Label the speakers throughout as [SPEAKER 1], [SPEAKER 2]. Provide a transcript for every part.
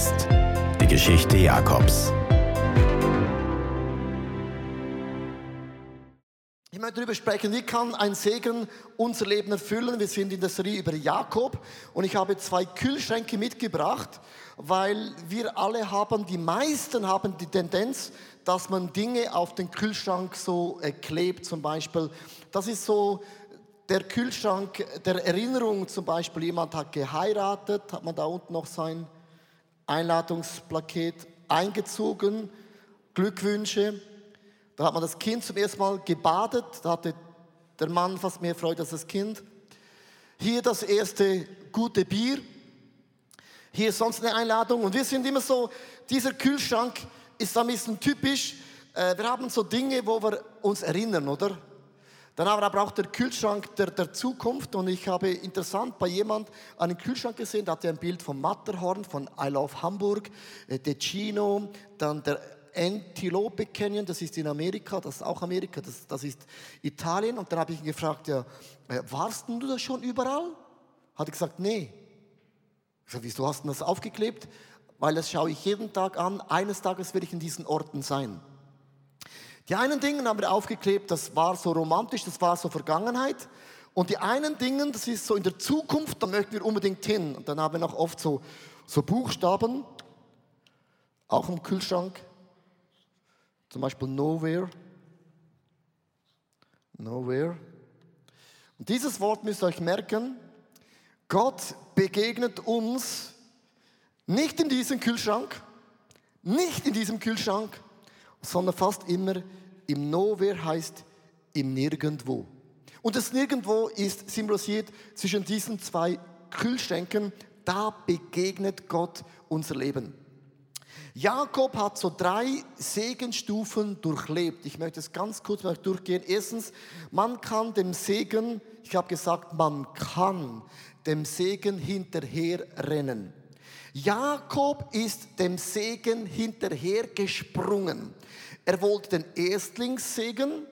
[SPEAKER 1] Fest. Die Geschichte Jakobs.
[SPEAKER 2] Ich möchte darüber sprechen, wie kann ein Segen unser Leben erfüllen. Wir sind in der Serie über Jakob und ich habe zwei Kühlschränke mitgebracht, weil wir alle haben, die meisten haben die Tendenz, dass man Dinge auf den Kühlschrank so äh, klebt zum Beispiel. Das ist so der Kühlschrank der Erinnerung, zum Beispiel jemand hat geheiratet, hat man da unten noch sein Einladungsplaket eingezogen, Glückwünsche. Da hat man das Kind zum ersten Mal gebadet, da hatte der Mann fast mehr Freude als das Kind. Hier das erste gute Bier. Hier sonst eine Einladung. Und wir sind immer so, dieser Kühlschrank ist ein bisschen typisch. Äh, wir haben so Dinge, wo wir uns erinnern, oder? Dann aber auch der Kühlschrank der, der Zukunft und ich habe interessant bei jemand einen Kühlschrank gesehen, da hatte ein Bild vom Matterhorn, von I Love Hamburg, äh, Decino, dann der Antilope Canyon, das ist in Amerika, das ist auch Amerika, das, das ist Italien. Und dann habe ich ihn gefragt, ja, äh, warst du da schon überall? Hat er gesagt, nee. Ich sage, wieso hast du das aufgeklebt? Weil das schaue ich jeden Tag an. Eines Tages werde ich in diesen Orten sein. Die einen Dinge haben wir aufgeklebt, das war so romantisch, das war so Vergangenheit. Und die einen Dinge, das ist so in der Zukunft, da möchten wir unbedingt hin. Und dann haben wir noch oft so, so Buchstaben, auch im Kühlschrank. Zum Beispiel Nowhere. Nowhere. Und dieses Wort müsst ihr euch merken. Gott begegnet uns nicht in diesem Kühlschrank, nicht in diesem Kühlschrank, sondern fast immer im Nowhere heißt im Nirgendwo. Und das Nirgendwo ist symbolisiert zwischen diesen zwei Kühlschränken. Da begegnet Gott unser Leben. Jakob hat so drei Segenstufen durchlebt. Ich möchte es ganz kurz mal durchgehen. Erstens, man kann dem Segen, ich habe gesagt, man kann dem Segen hinterher rennen. Jakob ist dem Segen hinterhergesprungen. Er wollte den Erstlingssegen,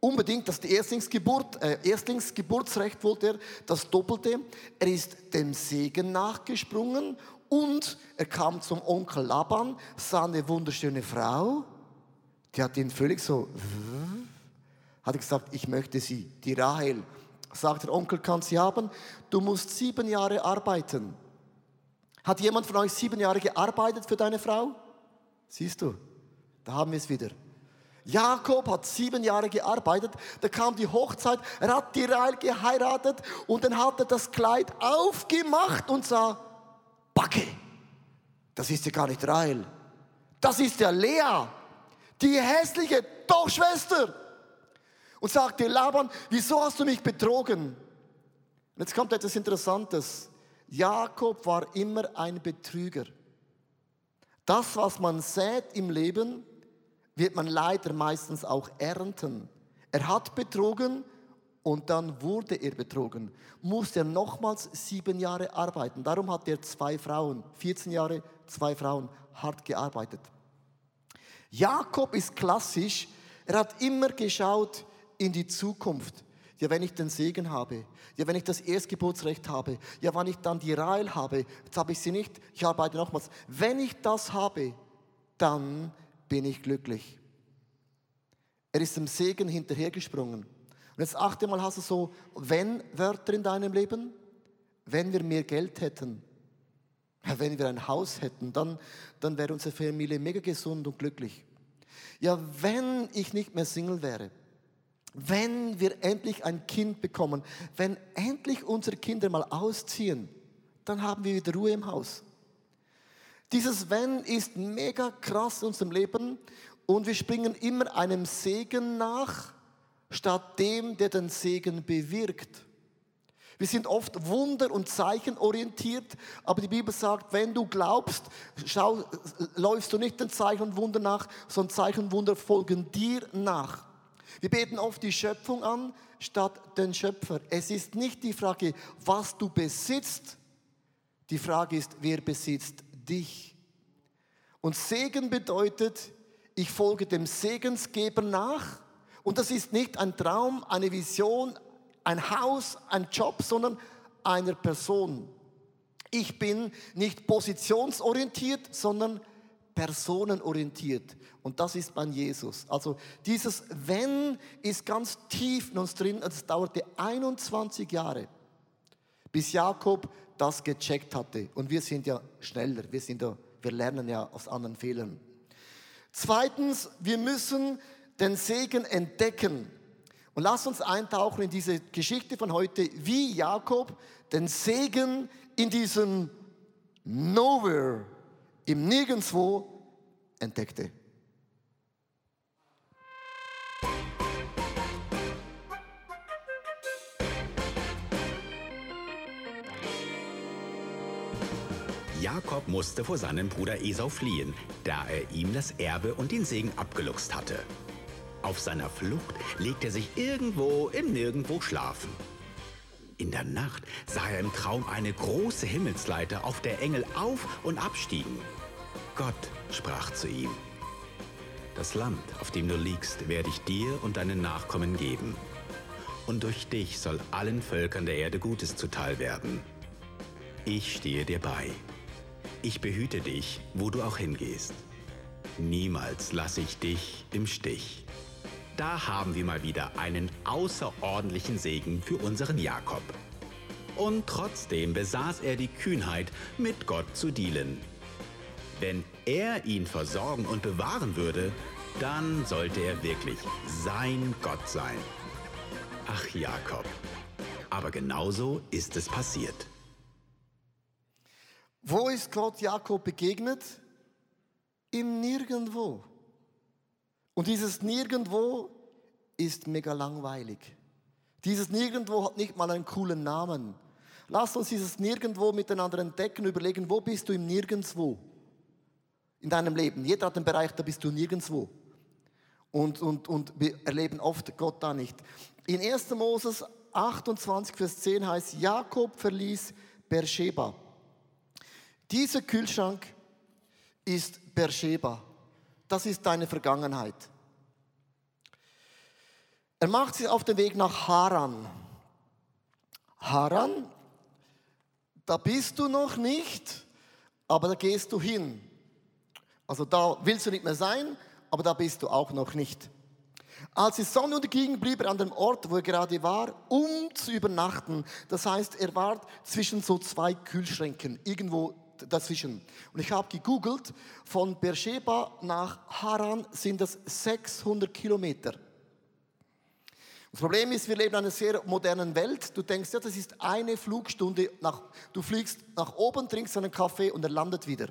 [SPEAKER 2] unbedingt das Erstlingsgeburt, äh, Erstlingsgeburtsrecht wollte er, das Doppelte. Er ist dem Segen nachgesprungen und er kam zum Onkel Laban, sah eine wunderschöne Frau, die hat ihn völlig so, hat gesagt, ich möchte sie, die Rahel. Sagt der Onkel, kann sie haben, du musst sieben Jahre arbeiten. Hat jemand von euch sieben Jahre gearbeitet für deine Frau? Siehst du, da haben wir es wieder. Jakob hat sieben Jahre gearbeitet, da kam die Hochzeit, er hat die Rahel geheiratet und dann hat er das Kleid aufgemacht und sah, Backe, das ist ja gar nicht Rahel, das ist ja Lea, die hässliche Tochschwester. Und sagte Laban, wieso hast du mich betrogen? Und jetzt kommt etwas Interessantes. Jakob war immer ein Betrüger. Das, was man sät im Leben, wird man leider meistens auch ernten. Er hat betrogen und dann wurde er betrogen. Musste er nochmals sieben Jahre arbeiten. Darum hat er zwei Frauen, 14 Jahre, zwei Frauen, hart gearbeitet. Jakob ist klassisch. Er hat immer geschaut in die Zukunft. Ja, wenn ich den Segen habe. Ja, wenn ich das Erstgeburtsrecht habe. Ja, wenn ich dann die Rahel habe. Jetzt habe ich sie nicht. Ich arbeite nochmals. Wenn ich das habe, dann bin ich glücklich. Er ist dem Segen hinterhergesprungen. Und jetzt achte mal, hast du so Wenn-Wörter in deinem Leben? Wenn wir mehr Geld hätten, wenn wir ein Haus hätten, dann, dann wäre unsere Familie mega gesund und glücklich. Ja, wenn ich nicht mehr Single wäre, wenn wir endlich ein Kind bekommen, wenn endlich unsere Kinder mal ausziehen, dann haben wir wieder Ruhe im Haus. Dieses Wenn ist mega krass in unserem Leben und wir springen immer einem Segen nach, statt dem, der den Segen bewirkt. Wir sind oft Wunder- und Zeichen orientiert, aber die Bibel sagt, wenn du glaubst, schau, läufst du nicht den Zeichen und Wunder nach, sondern Zeichen und Wunder folgen dir nach. Wir beten oft die Schöpfung an, statt den Schöpfer. Es ist nicht die Frage, was du besitzt, die Frage ist, wer besitzt dich. Und Segen bedeutet, ich folge dem Segensgeber nach. Und das ist nicht ein Traum, eine Vision, ein Haus, ein Job, sondern einer Person. Ich bin nicht positionsorientiert, sondern personenorientiert. Und das ist mein Jesus. Also dieses Wenn ist ganz tief in uns drin. Es dauerte 21 Jahre, bis Jakob das gecheckt hatte. Und wir sind ja schneller. Wir, sind ja, wir lernen ja aus anderen Fehlern. Zweitens, wir müssen den Segen entdecken. Und lass uns eintauchen in diese Geschichte von heute, wie Jakob den Segen in diesem Nowhere, im Nirgendwo entdeckte.
[SPEAKER 1] Jakob musste vor seinem Bruder Esau fliehen, da er ihm das Erbe und den Segen abgeluchst hatte. Auf seiner Flucht legte er sich irgendwo im Nirgendwo schlafen. In der Nacht sah er im Traum eine große Himmelsleiter, auf der Engel auf und abstiegen. Gott sprach zu ihm, Das Land, auf dem du liegst, werde ich dir und deinen Nachkommen geben. Und durch dich soll allen Völkern der Erde Gutes zuteil werden. Ich stehe dir bei. Ich behüte dich, wo du auch hingehst. Niemals lasse ich dich im Stich. Da haben wir mal wieder einen außerordentlichen Segen für unseren Jakob. Und trotzdem besaß er die Kühnheit, mit Gott zu dealen. Wenn er ihn versorgen und bewahren würde, dann sollte er wirklich sein Gott sein. Ach Jakob, aber genauso ist es passiert.
[SPEAKER 2] Wo ist Gott Jakob begegnet? Im Nirgendwo. Und dieses Nirgendwo ist mega langweilig. Dieses Nirgendwo hat nicht mal einen coolen Namen. Lasst uns dieses Nirgendwo miteinander entdecken, überlegen, wo bist du im Nirgendwo in deinem Leben? Jeder hat einen Bereich, da bist du nirgendwo. Und, und, und wir erleben oft Gott da nicht. In 1. Moses 28, Vers 10 heißt, Jakob verließ Beersheba. Dieser Kühlschrank ist Beersheba. Das ist deine Vergangenheit. Er macht sich auf den Weg nach Haran. Haran, da bist du noch nicht, aber da gehst du hin. Also da willst du nicht mehr sein, aber da bist du auch noch nicht. Als die Sonne unterging, blieb er an dem Ort, wo er gerade war, um zu übernachten. Das heißt, er war zwischen so zwei Kühlschränken, irgendwo dazwischen. Und ich habe gegoogelt, von Beersheba nach Haran sind das 600 Kilometer. Das Problem ist, wir leben in einer sehr modernen Welt. Du denkst, ja, das ist eine Flugstunde. Nach, du fliegst nach oben, trinkst einen Kaffee und er landet wieder.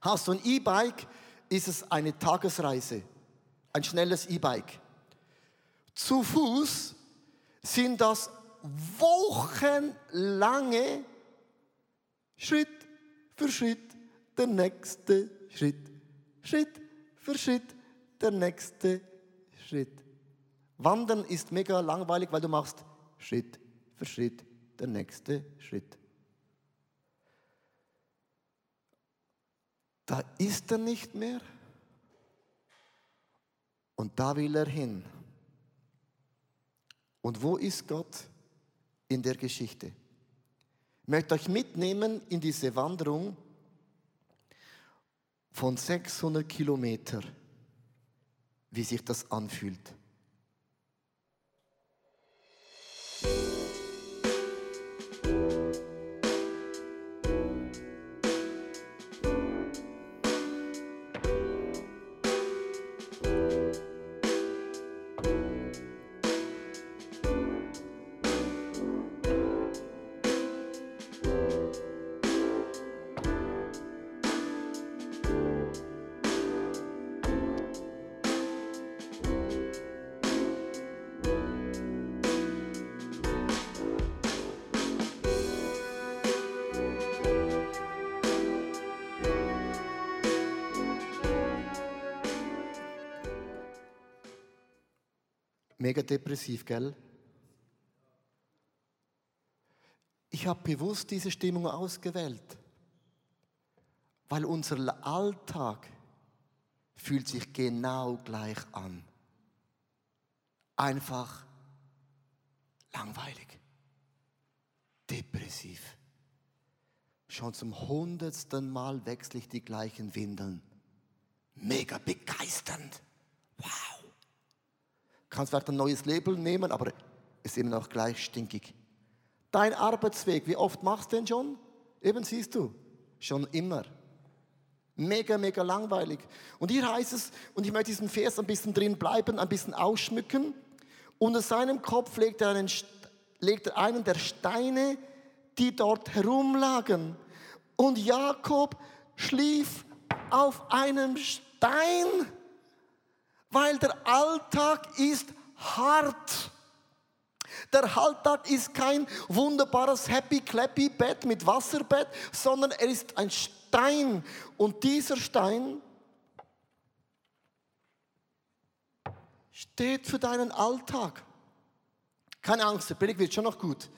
[SPEAKER 2] Hast du ein E-Bike, ist es eine Tagesreise. Ein schnelles E-Bike. Zu Fuß sind das wochenlange Schritt für Schritt der nächste Schritt. Schritt für Schritt der nächste Schritt. Wandern ist mega langweilig, weil du machst Schritt für Schritt der nächste Schritt. Da ist er nicht mehr und da will er hin. Und wo ist Gott in der Geschichte? Möchte euch mitnehmen in diese Wanderung von 600 Kilometern, wie sich das anfühlt. Mega depressiv, gell? Ich habe bewusst diese Stimmung ausgewählt, weil unser Alltag fühlt sich genau gleich an. Einfach langweilig, depressiv. Schon zum hundertsten Mal wechsle ich die gleichen Windeln. Mega begeisternd. Wow. Kannst vielleicht ein neues Label nehmen, aber ist immer noch gleich stinkig. Dein Arbeitsweg, wie oft machst du den schon? Eben siehst du, schon immer. Mega, mega langweilig. Und hier heißt es, und ich möchte diesen Vers ein bisschen drin bleiben, ein bisschen ausschmücken. Unter seinem Kopf legt er einen, legt er einen der Steine, die dort herumlagen. Und Jakob schlief auf einem Stein, weil der Alltag ist hart. Der Alltag ist kein wunderbares Happy Clappy Bett mit Wasserbett, sondern er ist ein Stein. Und dieser Stein steht für deinen Alltag. Keine Angst, der Predigt wird schon noch gut.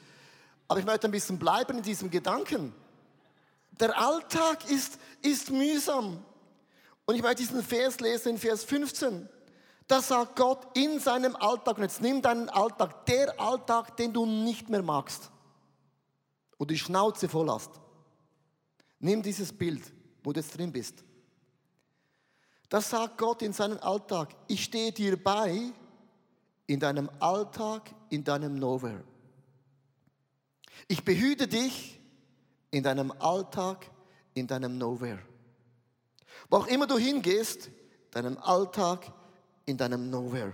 [SPEAKER 2] Aber ich möchte ein bisschen bleiben in diesem Gedanken. Der Alltag ist, ist mühsam. Und ich möchte diesen Vers lesen in Vers 15. Da sagt Gott in seinem Alltag, und jetzt nimm deinen Alltag, der Alltag, den du nicht mehr magst, du die Schnauze voll hast. Nimm dieses Bild, wo du jetzt drin bist. Da sagt Gott in seinem Alltag, ich stehe dir bei in deinem Alltag, in deinem Nowhere. Ich behüte dich in deinem Alltag, in deinem Nowhere. Wo auch immer du hingehst, deinem Alltag, in deinem Nowhere.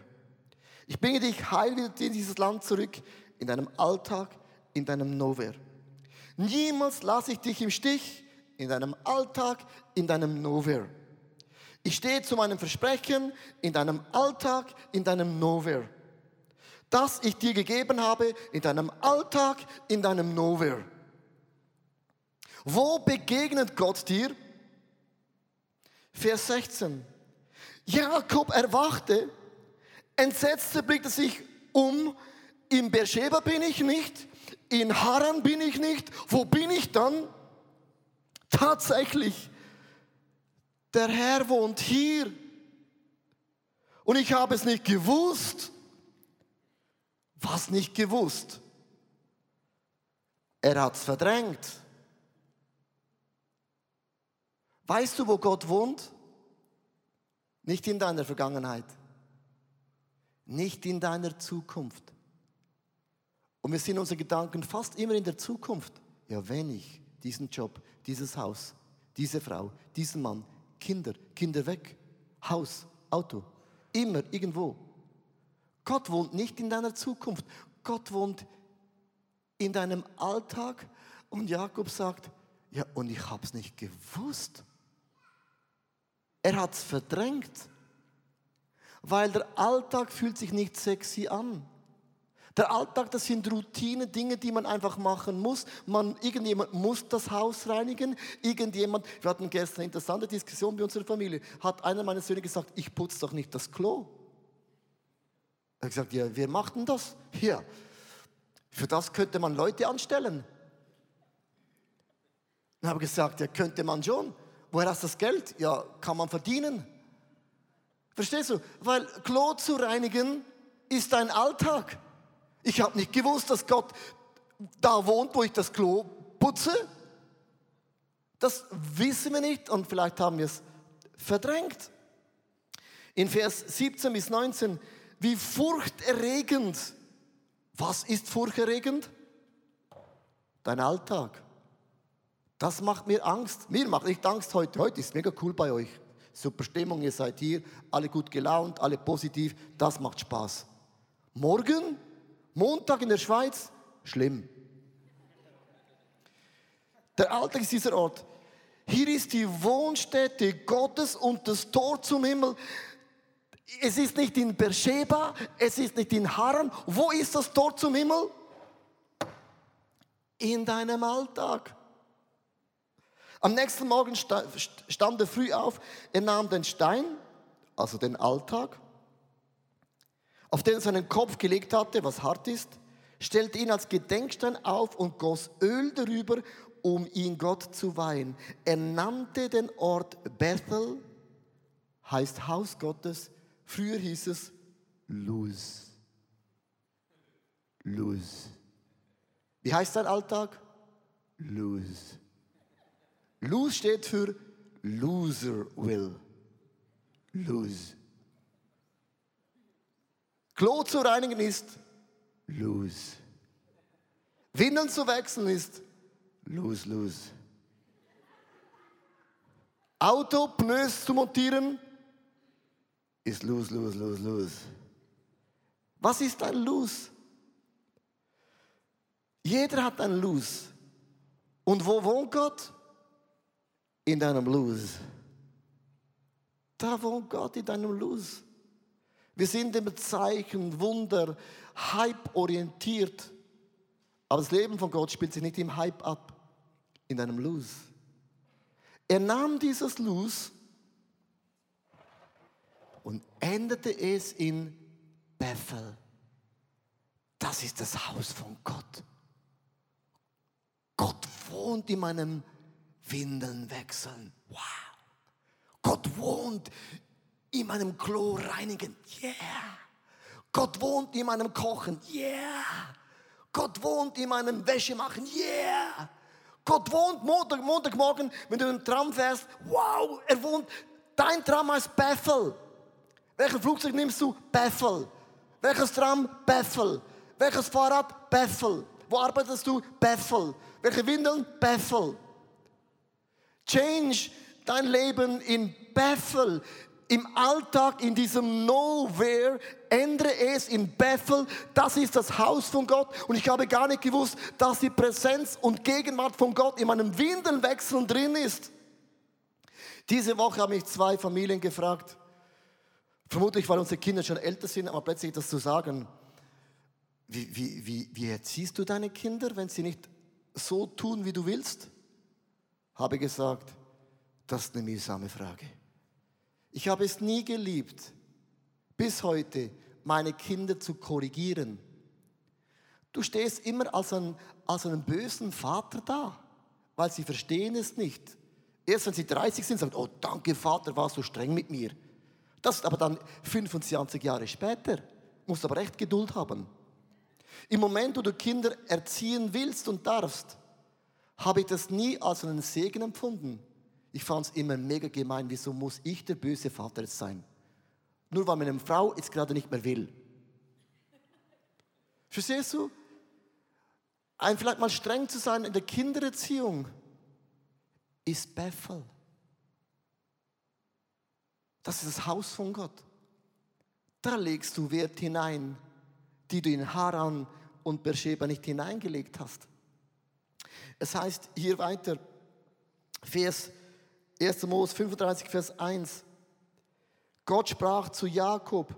[SPEAKER 2] Ich bringe dich heil wieder in dieses Land zurück, in deinem Alltag, in deinem Nowhere. Niemals lasse ich dich im Stich, in deinem Alltag, in deinem Nowhere. Ich stehe zu meinem Versprechen in deinem Alltag, in deinem Nowhere. Das ich dir gegeben habe in deinem Alltag, in deinem Nowhere. Wo begegnet Gott dir? Vers 16. Jakob erwachte, entsetzte blickte sich um, in Beersheba bin ich nicht, in Haran bin ich nicht, wo bin ich dann? Tatsächlich, der Herr wohnt hier. Und ich habe es nicht gewusst. Was nicht gewusst? Er hat es verdrängt. Weißt du, wo Gott wohnt? Nicht in deiner Vergangenheit. Nicht in deiner Zukunft. Und wir sind unsere Gedanken fast immer in der Zukunft. Ja, wenn ich diesen Job, dieses Haus, diese Frau, diesen Mann, Kinder, Kinder weg, Haus, Auto, immer irgendwo. Gott wohnt nicht in deiner Zukunft. Gott wohnt in deinem Alltag. Und Jakob sagt, ja, und ich habe es nicht gewusst. Er hat es verdrängt, weil der Alltag fühlt sich nicht sexy an. Der Alltag, das sind Routine, Dinge, die man einfach machen muss. Man, irgendjemand muss das Haus reinigen. Irgendjemand, wir hatten gestern eine interessante Diskussion bei unserer Familie, hat einer meiner Söhne gesagt, ich putze doch nicht das Klo. Er hat gesagt, ja, wer macht denn das? Ja, für das könnte man Leute anstellen. Dann habe ich gesagt, ja, könnte man schon. Woher hast du das Geld? Ja, kann man verdienen. Verstehst du? Weil Klo zu reinigen ist ein Alltag. Ich habe nicht gewusst, dass Gott da wohnt, wo ich das Klo putze. Das wissen wir nicht und vielleicht haben wir es verdrängt. In Vers 17 bis 19, wie furchterregend. Was ist furchterregend? Dein Alltag. Das macht mir Angst. Mir macht nicht Angst heute. Heute ist mega cool bei euch. Super Stimmung, ihr seid hier, alle gut gelaunt, alle positiv. Das macht Spaß. Morgen, Montag in der Schweiz, schlimm. Der Alltag ist dieser Ort. Hier ist die Wohnstätte Gottes und das Tor zum Himmel. Es ist nicht in Beersheba, es ist nicht in Haran. Wo ist das Tor zum Himmel? In deinem Alltag. Am nächsten Morgen stand er früh auf, er nahm den Stein, also den Alltag, auf den er seinen Kopf gelegt hatte, was hart ist, stellte ihn als Gedenkstein auf und goss Öl darüber, um ihn Gott zu weihen. Er nannte den Ort Bethel, heißt Haus Gottes. Früher hieß es Luz. Luz. Wie heißt sein Alltag? Luz. Lose steht für Loser will. Lose. Klo zu reinigen ist lose. Windeln zu wechseln ist lose, lose. Auto, Pneus zu montieren ist lose, lose, lose, lose. Was ist ein Lose? Jeder hat ein Lose. Und wo wohnt Gott? In deinem Lose. Da wohnt Gott in deinem Lose. Wir sind im Zeichen, Wunder, Hype orientiert. Aber das Leben von Gott spielt sich nicht im Hype ab, in deinem Lose. Er nahm dieses Lose und änderte es in Bethel. Das ist das Haus von Gott. Gott wohnt in meinem Windeln wechseln. Wow. Gott wohnt in meinem Klo reinigen. Yeah. Gott wohnt in meinem Kochen. Yeah. Gott wohnt in meinem Wäsche machen. Yeah. Gott wohnt Montag, Montagmorgen, wenn du im Tram fährst. Wow, er wohnt. Dein Tram heißt Bethel. Welches Flugzeug nimmst du? Bethel. Welches Tram? Bethel. Welches Fahrrad? Bethel. Wo arbeitest du? Bethel. Welche Windeln? Bethel. Change dein Leben in Bethel. Im Alltag, in diesem Nowhere, ändere es in Bethel. Das ist das Haus von Gott. Und ich habe gar nicht gewusst, dass die Präsenz und Gegenwart von Gott in meinem Windelwechsel drin ist. Diese Woche haben mich zwei Familien gefragt, vermutlich weil unsere Kinder schon älter sind, aber plötzlich das zu sagen, wie, wie, wie, wie erziehst du deine Kinder, wenn sie nicht so tun, wie du willst? Habe gesagt, das ist eine mühsame Frage. Ich habe es nie geliebt, bis heute meine Kinder zu korrigieren. Du stehst immer als ein, als einen bösen Vater da, weil sie verstehen es nicht. Erst wenn sie 30 sind, sagen, oh danke Vater, warst du streng mit mir. Das ist aber dann 25 Jahre später. Musst aber echt Geduld haben. Im Moment, wo du Kinder erziehen willst und darfst, habe ich das nie als einen Segen empfunden. Ich fand es immer mega gemein, wieso muss ich der böse Vater jetzt sein? Nur weil meine Frau jetzt gerade nicht mehr will. Verstehst du? Ein vielleicht mal streng zu sein in der Kindererziehung ist Bethel. Das ist das Haus von Gott. Da legst du Wert hinein, die du in Haran und Beersheba nicht hineingelegt hast. Es heißt hier weiter, Vers 1. Mose 35, Vers 1. Gott sprach zu Jakob,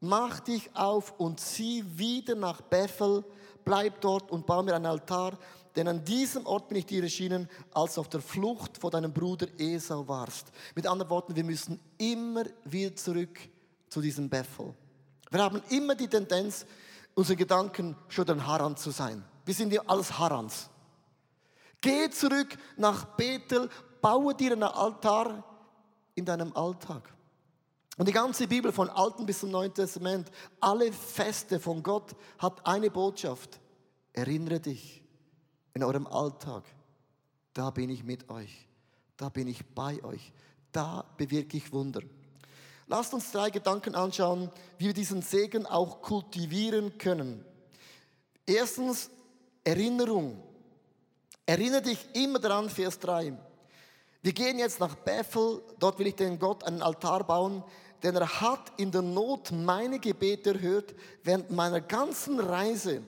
[SPEAKER 2] mach dich auf und zieh wieder nach Bethel, bleib dort und baue mir einen Altar, denn an diesem Ort bin ich dir erschienen, als du auf der Flucht vor deinem Bruder Esau warst. Mit anderen Worten, wir müssen immer wieder zurück zu diesem Bethel. Wir haben immer die Tendenz, unsere Gedanken schon ein Haran zu sein. Wir sind ja alles Harans. Geh zurück nach Bethel, baue dir einen Altar in deinem Alltag. Und die ganze Bibel von Alten bis zum Neuen Testament, alle Feste von Gott hat eine Botschaft. Erinnere dich in eurem Alltag, da bin ich mit euch, da bin ich bei euch, da bewirke ich Wunder. Lasst uns drei Gedanken anschauen, wie wir diesen Segen auch kultivieren können. Erstens Erinnerung. Erinnere dich immer daran, Vers 3. Wir gehen jetzt nach Bethel, dort will ich den Gott einen Altar bauen, denn er hat in der Not meine Gebete erhört während meiner ganzen Reise,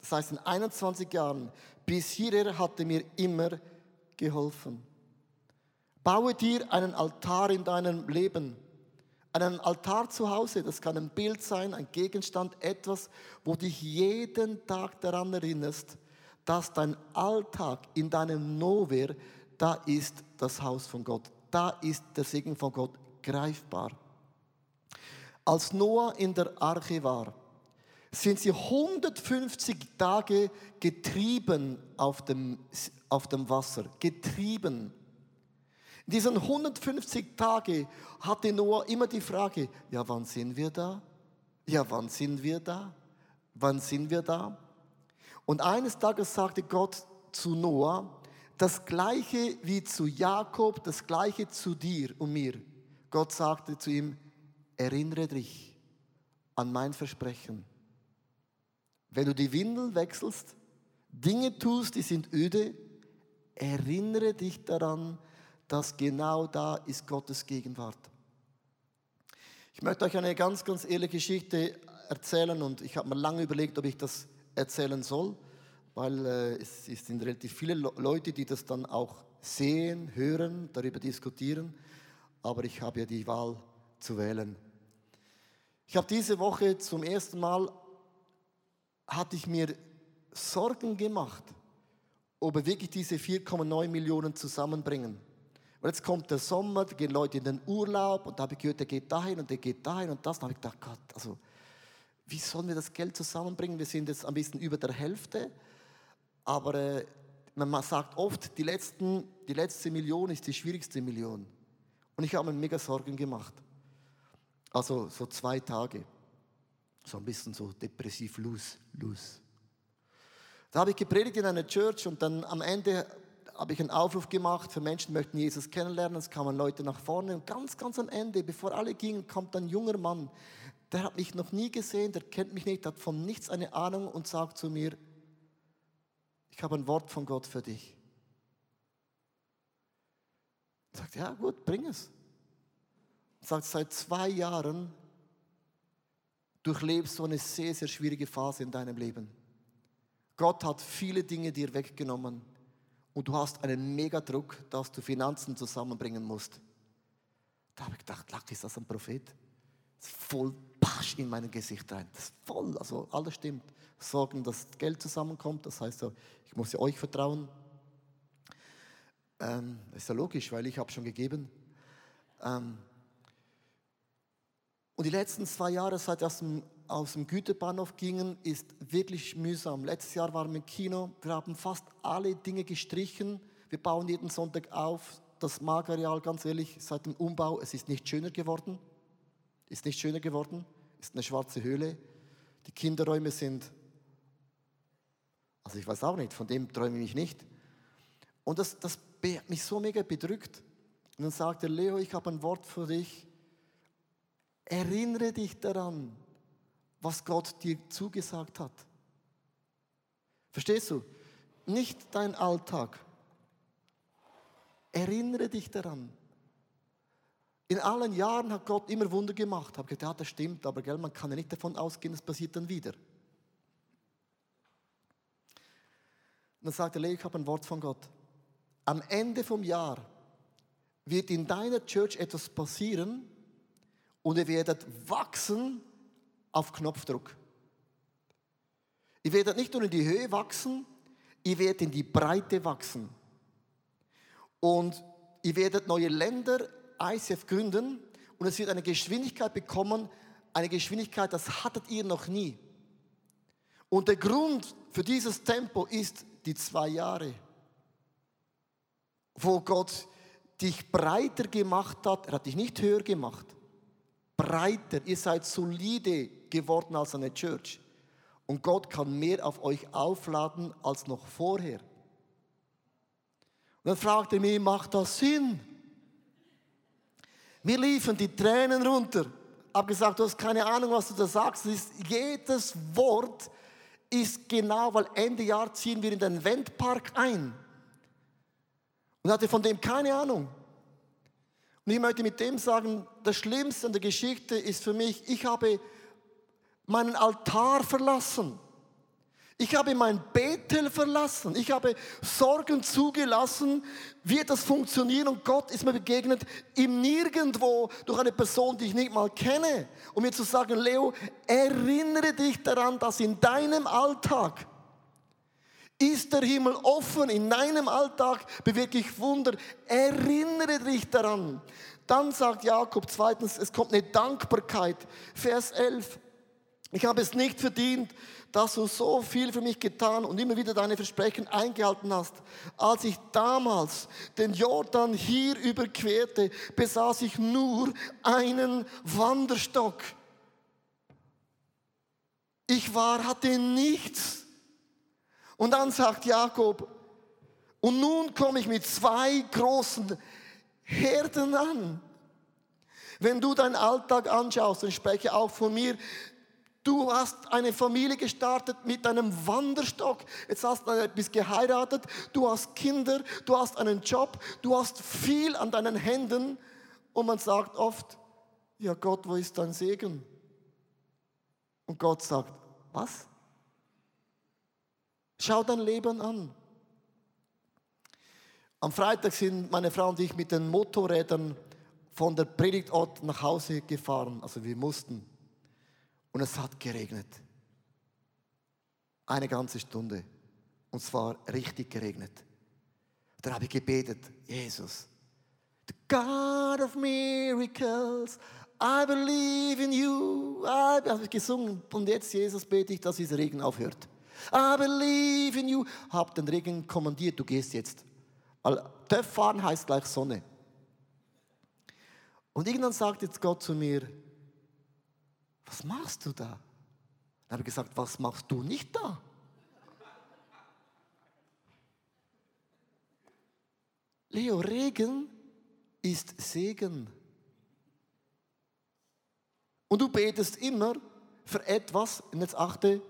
[SPEAKER 2] das heißt in 21 Jahren, bis hierher hat er mir immer geholfen. Baue dir einen Altar in deinem Leben. Einen Altar zu Hause, das kann ein Bild sein, ein Gegenstand, etwas, wo dich jeden Tag daran erinnerst, dass dein Alltag in deinem Nowhere, da ist das Haus von Gott. Da ist der Segen von Gott greifbar. Als Noah in der Arche war, sind sie 150 Tage getrieben auf dem, auf dem Wasser. Getrieben. In diesen 150 Tagen hatte Noah immer die Frage, ja, wann sind wir da? Ja, wann sind wir da? Wann sind wir da? Und eines Tages sagte Gott zu Noah, das gleiche wie zu Jakob, das gleiche zu dir und mir. Gott sagte zu ihm, erinnere dich an mein Versprechen. Wenn du die Windeln wechselst, Dinge tust, die sind öde, erinnere dich daran, dass genau da ist Gottes Gegenwart. Ich möchte euch eine ganz, ganz ehrliche Geschichte erzählen und ich habe mir lange überlegt, ob ich das erzählen soll, weil äh, es, sind relativ viele Leute, die das dann auch sehen, hören, darüber diskutieren, aber ich habe ja die Wahl zu wählen. Ich habe diese Woche zum ersten Mal, hatte ich mir Sorgen gemacht, ob wir wirklich diese 4,9 Millionen zusammenbringen. Und jetzt kommt der Sommer, da gehen Leute in den Urlaub und da habe ich gehört, der geht dahin und der geht dahin und das. Da habe ich gedacht, Gott, also wie sollen wir das Geld zusammenbringen? Wir sind jetzt ein bisschen über der Hälfte, aber äh, man sagt oft, die, letzten, die letzte Million ist die schwierigste Million. Und ich habe mir mega Sorgen gemacht. Also so zwei Tage. So ein bisschen so depressiv, los, los. Da habe ich gepredigt in einer Church und dann am Ende habe ich einen Aufruf gemacht für Menschen, die möchten Jesus kennenlernen. Es kamen Leute nach vorne und ganz, ganz am Ende, bevor alle gingen, kommt ein junger Mann. Der hat mich noch nie gesehen, der kennt mich nicht, hat von nichts eine Ahnung und sagt zu mir, ich habe ein Wort von Gott für dich. Sagt, ja gut, bring es sagt, seit zwei Jahren durchlebst du eine sehr, sehr schwierige Phase in deinem Leben. Gott hat viele Dinge dir weggenommen und du hast einen Megadruck, dass du Finanzen zusammenbringen musst. Da habe ich gedacht, Lack, ist das ein Prophet? Das ist voll Pasch in mein Gesicht rein. Das ist voll, also alles stimmt. Sorgen, dass Geld zusammenkommt, das heißt, ich muss ja euch vertrauen. Ähm, ist ja logisch, weil ich habe schon gegeben. Ähm, und die letzten zwei Jahre, seit wir aus dem, aus dem Güterbahnhof gingen, ist wirklich mühsam. Letztes Jahr waren wir im Kino, wir haben fast alle Dinge gestrichen. Wir bauen jeden Sonntag auf. Das Magareal, ganz ehrlich, seit dem Umbau, es ist nicht schöner geworden. Ist nicht schöner geworden. Ist eine schwarze Höhle. Die Kinderräume sind, also ich weiß auch nicht, von dem träume ich nicht. Und das, das hat mich so mega bedrückt. Und dann sagte Leo, ich habe ein Wort für dich Erinnere dich daran, was Gott dir zugesagt hat. Verstehst du? Nicht dein Alltag. Erinnere dich daran. In allen Jahren hat Gott immer Wunder gemacht. Ich habe gedacht, ja, das stimmt, aber gell, man kann ja nicht davon ausgehen, es passiert dann wieder. Und dann sagte Leo, ich habe ein Wort von Gott. Am Ende vom Jahr wird in deiner Church etwas passieren, und ihr werdet wachsen auf Knopfdruck. Ihr werdet nicht nur in die Höhe wachsen, ihr werdet in die Breite wachsen. Und ihr werdet neue Länder, ICF gründen und es wird eine Geschwindigkeit bekommen, eine Geschwindigkeit, das hattet ihr noch nie. Und der Grund für dieses Tempo ist die zwei Jahre, wo Gott dich breiter gemacht hat. Er hat dich nicht höher gemacht breiter, ihr seid solide geworden als eine Church. Und Gott kann mehr auf euch aufladen als noch vorher. Und dann fragte er mich, macht das Sinn? Mir liefen die Tränen runter. Hab gesagt, du hast keine Ahnung, was du da sagst. Ist, jedes Wort ist genau, weil Ende Jahr ziehen wir in den Wendpark ein. Und hatte von dem keine Ahnung. Und ich möchte mit dem sagen, das Schlimmste an der Geschichte ist für mich, ich habe meinen Altar verlassen. Ich habe mein Bethel verlassen. Ich habe Sorgen zugelassen. Wird das funktionieren? Und Gott ist mir begegnet im Nirgendwo durch eine Person, die ich nicht mal kenne. Um mir zu sagen, Leo, erinnere dich daran, dass in deinem Alltag ist der Himmel offen in deinem Alltag, bewirke ich Wunder. Erinnere dich daran. Dann sagt Jakob zweitens, es kommt eine Dankbarkeit. Vers 11. Ich habe es nicht verdient, dass du so viel für mich getan und immer wieder deine Versprechen eingehalten hast. Als ich damals den Jordan hier überquerte, besaß ich nur einen Wanderstock. Ich war, hatte nichts. Und dann sagt Jakob, Und nun komme ich mit zwei großen Herden an. Wenn du deinen Alltag anschaust, und ich spreche auch von mir, du hast eine Familie gestartet mit einem Wanderstock, jetzt hast du bist geheiratet, du hast Kinder, du hast einen Job, du hast viel an deinen Händen und man sagt oft, ja Gott, wo ist dein Segen? Und Gott sagt, was? Schau dein Leben an. Am Freitag sind meine Frau und ich mit den Motorrädern von der Predigtort nach Hause gefahren. Also wir mussten. Und es hat geregnet. Eine ganze Stunde. Und zwar richtig geregnet. Dann habe ich gebetet, Jesus, the God of miracles, I believe in you. I habe ich gesungen und jetzt, Jesus, bete ich, dass dieser Regen aufhört. I believe in you. Hab den Regen kommandiert, du gehst jetzt. Töpf fahren heißt gleich Sonne. Und irgendwann sagt jetzt Gott zu mir, was machst du da? Dann habe ich gesagt, was machst du nicht da? Leo, Regen ist Segen. Und du betest immer für etwas, und jetzt achte,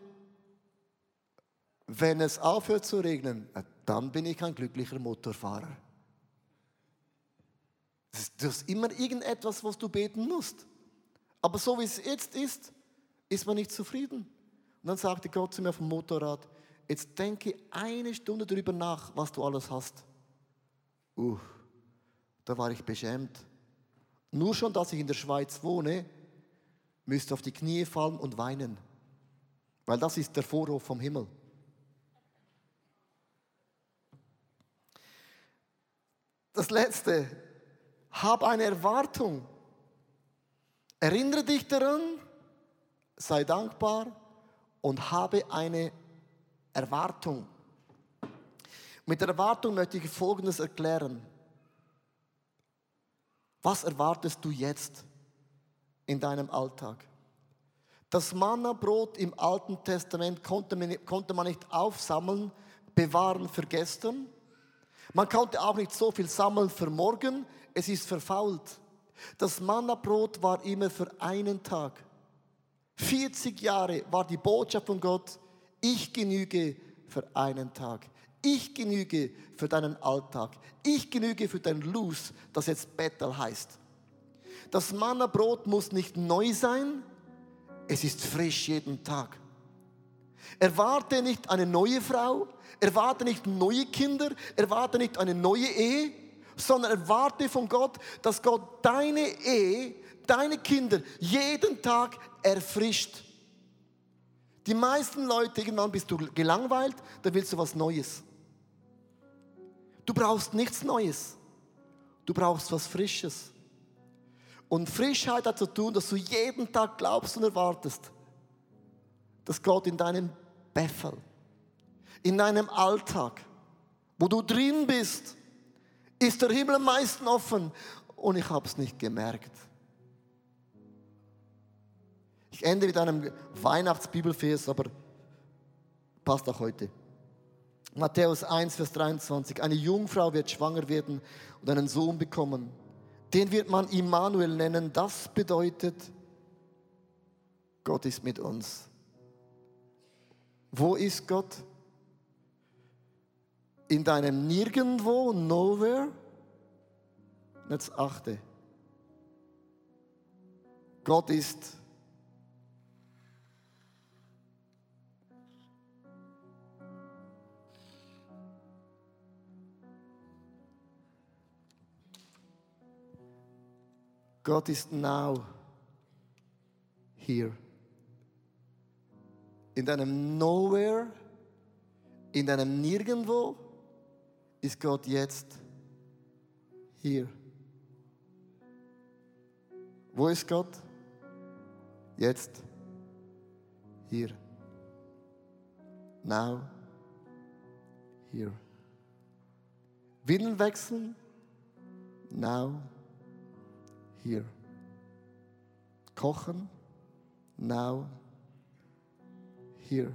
[SPEAKER 2] wenn es aufhört zu regnen, dann bin ich ein glücklicher Motorfahrer. Du hast immer irgendetwas, was du beten musst. Aber so wie es jetzt ist, ist man nicht zufrieden. Und dann sagte Gott zu mir dem Motorrad, jetzt denke eine Stunde darüber nach, was du alles hast. Uh, da war ich beschämt. Nur schon, dass ich in der Schweiz wohne, müsste auf die Knie fallen und weinen. Weil das ist der Vorhof vom Himmel. Das letzte, hab eine Erwartung. Erinnere dich daran, sei dankbar und habe eine Erwartung. Mit der Erwartung möchte ich Folgendes erklären. Was erwartest du jetzt in deinem Alltag? Das Manna-Brot im Alten Testament konnte man nicht aufsammeln, bewahren für gestern. Man konnte auch nicht so viel sammeln für morgen es ist verfault. Das Mannabrot war immer für einen Tag. 40 Jahre war die Botschaft von Gott, ich genüge für einen Tag. Ich genüge für deinen Alltag. Ich genüge für dein Luz, das jetzt Bettel heißt. Das Mannabrot muss nicht neu sein, es ist frisch jeden Tag. Erwarte nicht eine neue Frau, erwarte nicht neue Kinder, erwarte nicht eine neue Ehe, sondern erwarte von Gott, dass Gott deine Ehe, deine Kinder jeden Tag erfrischt. Die meisten Leute, irgendwann bist du gelangweilt, dann willst du was Neues. Du brauchst nichts Neues. Du brauchst was Frisches. Und Frischheit hat zu tun, dass du jeden Tag glaubst und erwartest, dass Gott in deinem Beffel, in deinem Alltag, wo du drin bist, ist der Himmel am meisten offen und ich habe es nicht gemerkt. Ich ende mit einem Weihnachtsbibelvers, aber passt auch heute. Matthäus 1, Vers 23. Eine Jungfrau wird schwanger werden und einen Sohn bekommen. Den wird man Immanuel nennen. Das bedeutet, Gott ist mit uns. Wo ist Gott? In deinem Nirgendwo, Nowhere. Jetzt achte. Gott ist Gott ist now here. In deinem Nowhere, in deinem Nirgendwo, ist Gott jetzt hier. Wo ist Gott? Jetzt hier. Now here. Windeln wechseln? Now here. Kochen? Now here.